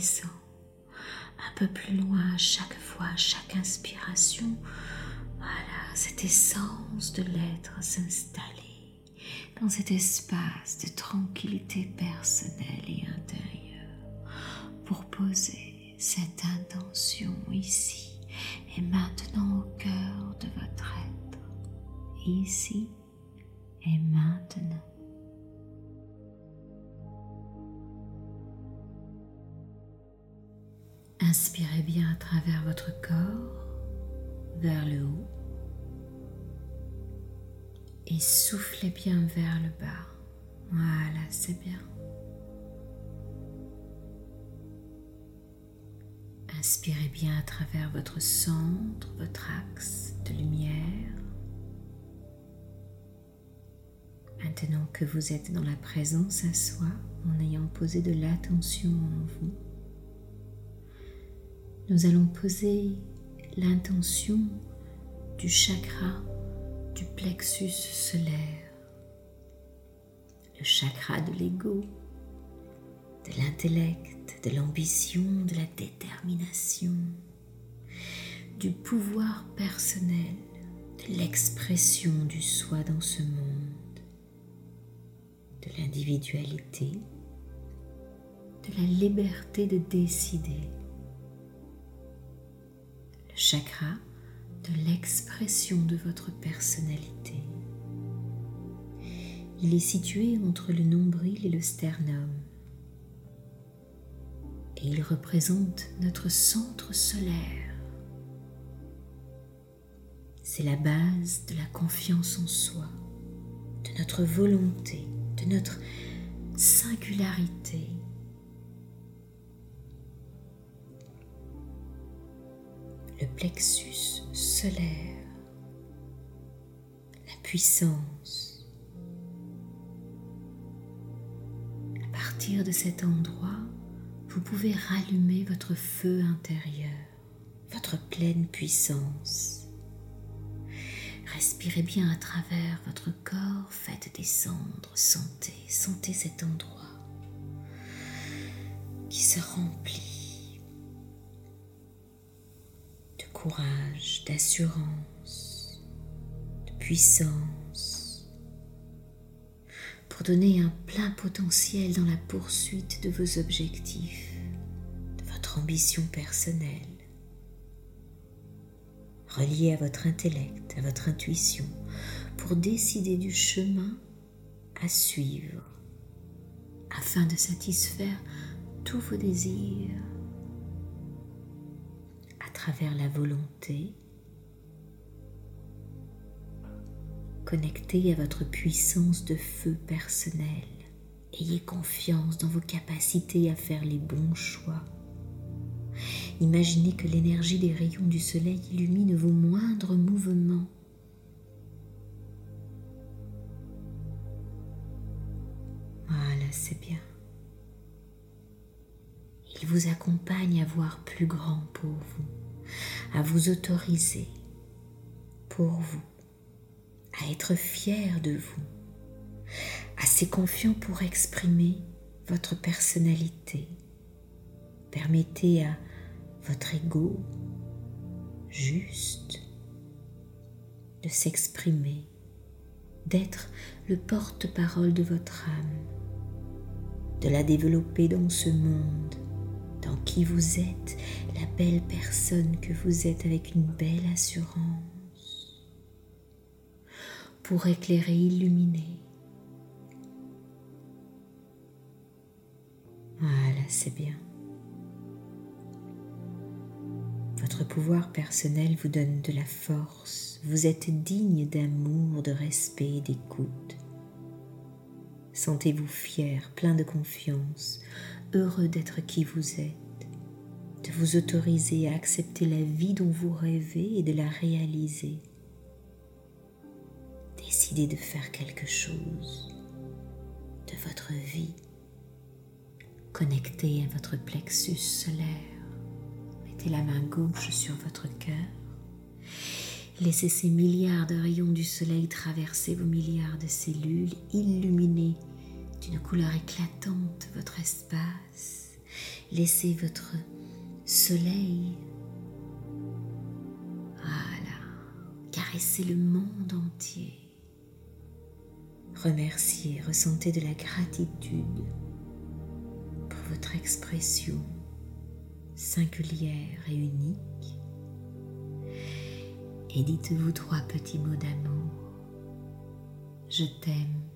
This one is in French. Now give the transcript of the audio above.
un peu plus loin chaque fois, chaque inspiration, voilà, cette essence de l'être s'installer dans cet espace de tranquillité personnelle et intérieure pour poser cette intention ici et maintenant au cœur de votre être, ici et maintenant. Inspirez bien à travers votre corps vers le haut et soufflez bien vers le bas. Voilà, c'est bien. Inspirez bien à travers votre centre, votre axe de lumière. Maintenant que vous êtes dans la présence à soi, en ayant posé de l'attention en vous, nous allons poser l'intention du chakra du plexus solaire, le chakra de l'ego, de l'intellect, de l'ambition, de la détermination, du pouvoir personnel, de l'expression du soi dans ce monde, de l'individualité, de la liberté de décider chakra de l'expression de votre personnalité. Il est situé entre le nombril et le sternum et il représente notre centre solaire. C'est la base de la confiance en soi, de notre volonté, de notre singularité le plexus solaire, la puissance. À partir de cet endroit, vous pouvez rallumer votre feu intérieur, votre pleine puissance. Respirez bien à travers votre corps, faites descendre, sentez, sentez cet endroit qui se remplit courage, d'assurance, de puissance, pour donner un plein potentiel dans la poursuite de vos objectifs, de votre ambition personnelle, relié à votre intellect, à votre intuition, pour décider du chemin à suivre afin de satisfaire tous vos désirs travers la volonté, connectez à votre puissance de feu personnel. Ayez confiance dans vos capacités à faire les bons choix. Imaginez que l'énergie des rayons du soleil illumine vos moindres mouvements. Voilà, c'est bien. Il vous accompagne à voir plus grand pour vous à vous autoriser pour vous, à être fier de vous, assez confiant pour exprimer votre personnalité. Permettez à votre ego juste de s'exprimer, d'être le porte-parole de votre âme, de la développer dans ce monde qui vous êtes, la belle personne que vous êtes avec une belle assurance, pour éclairer, illuminer. Voilà, c'est bien. Votre pouvoir personnel vous donne de la force. Vous êtes digne d'amour, de respect et d'écoute. Sentez-vous fier, plein de confiance, heureux d'être qui vous êtes, de vous autoriser à accepter la vie dont vous rêvez et de la réaliser. Décidez de faire quelque chose de votre vie. Connectez à votre plexus solaire. Mettez la main gauche sur votre cœur. Laissez ces milliards de rayons du soleil traverser vos milliards de cellules, illuminer d'une couleur éclatante votre espace. Laissez votre soleil, voilà, caresser le monde entier. remerciez, ressentez de la gratitude pour votre expression singulière et unique. Et dites-vous trois petits mots d'amour. Je t'aime